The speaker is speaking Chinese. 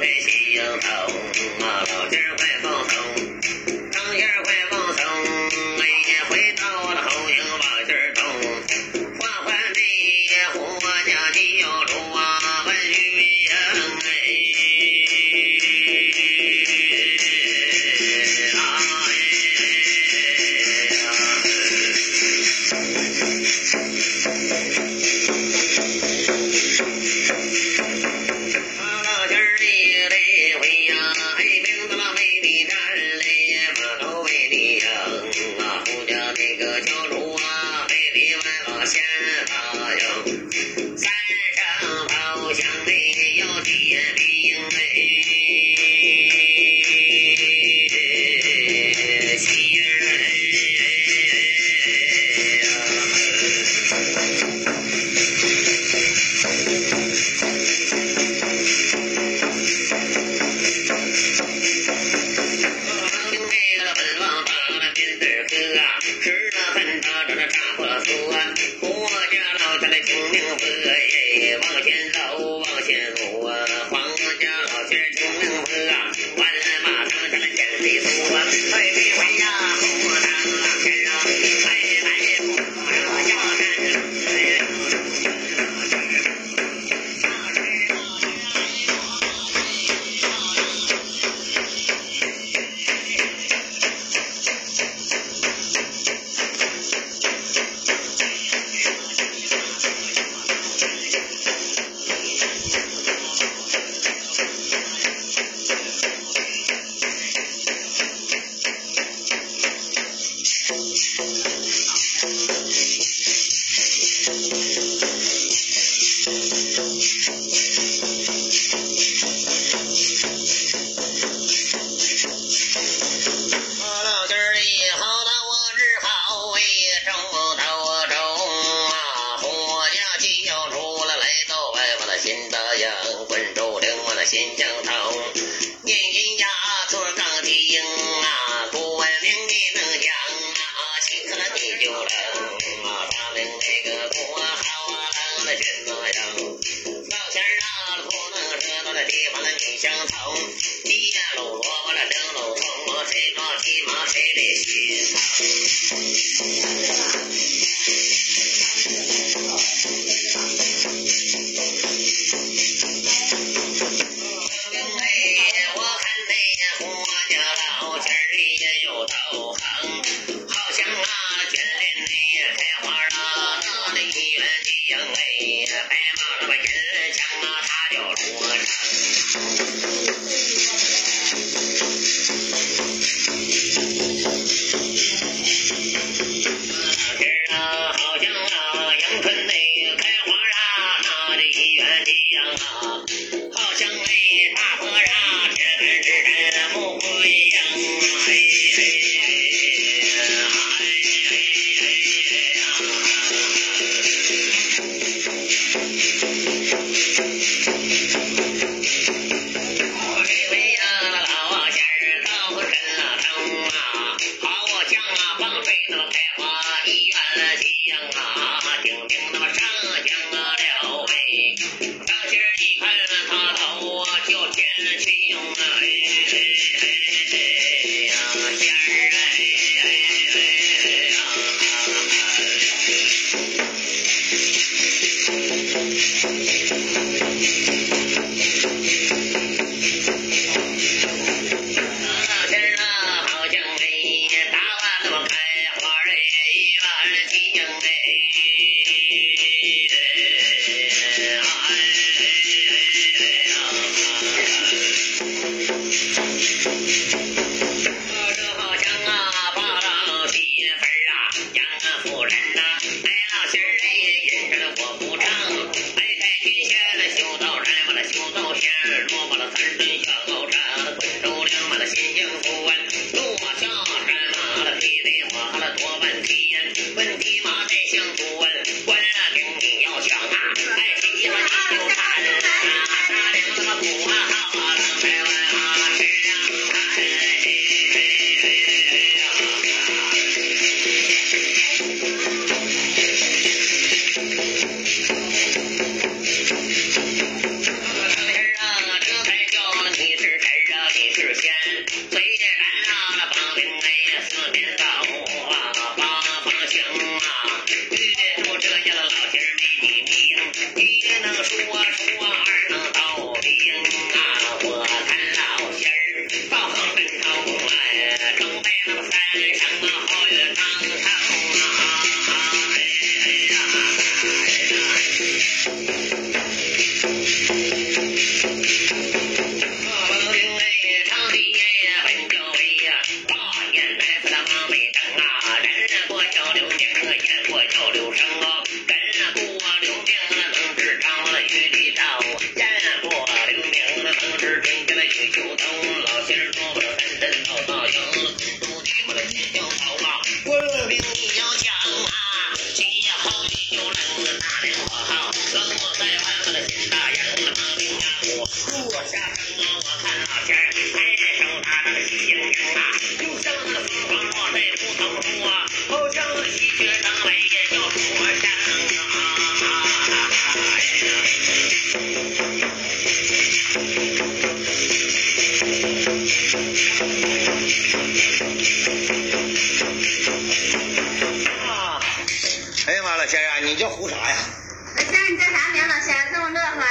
这行头，老劲儿快放松，嘞回呀，哎，名字那美丽站嘞，马头美丽呀，啊，胡家那个小主啊，美丽万老仙大呀，三声炮响嘞要点兵哎，家老仙儿清明佛啊，完了马上下来千里走啊，哎这回呀，后当老仙儿啊，领我的新疆头，年金呀做钢钉啊，国名你能讲啊，请客你就能啊，他领那个国好啊，当了军那样。老仙儿啊，不能知道的地方的女相从，一见喽萝卜了整喽葱，谁抓骑马谁的心哎，Thank you. 这好香啊！八道媳妇儿啊，家夫人呐，哎老仙儿哎，引着我不唱。哎，天下修道人，我修道仙，落满了三尊小道山，滚珠亮，我那心静如安。哎呀妈了，仙儿啊，你叫胡啥呀？老仙儿，你叫啥名？老仙儿这么乐呵。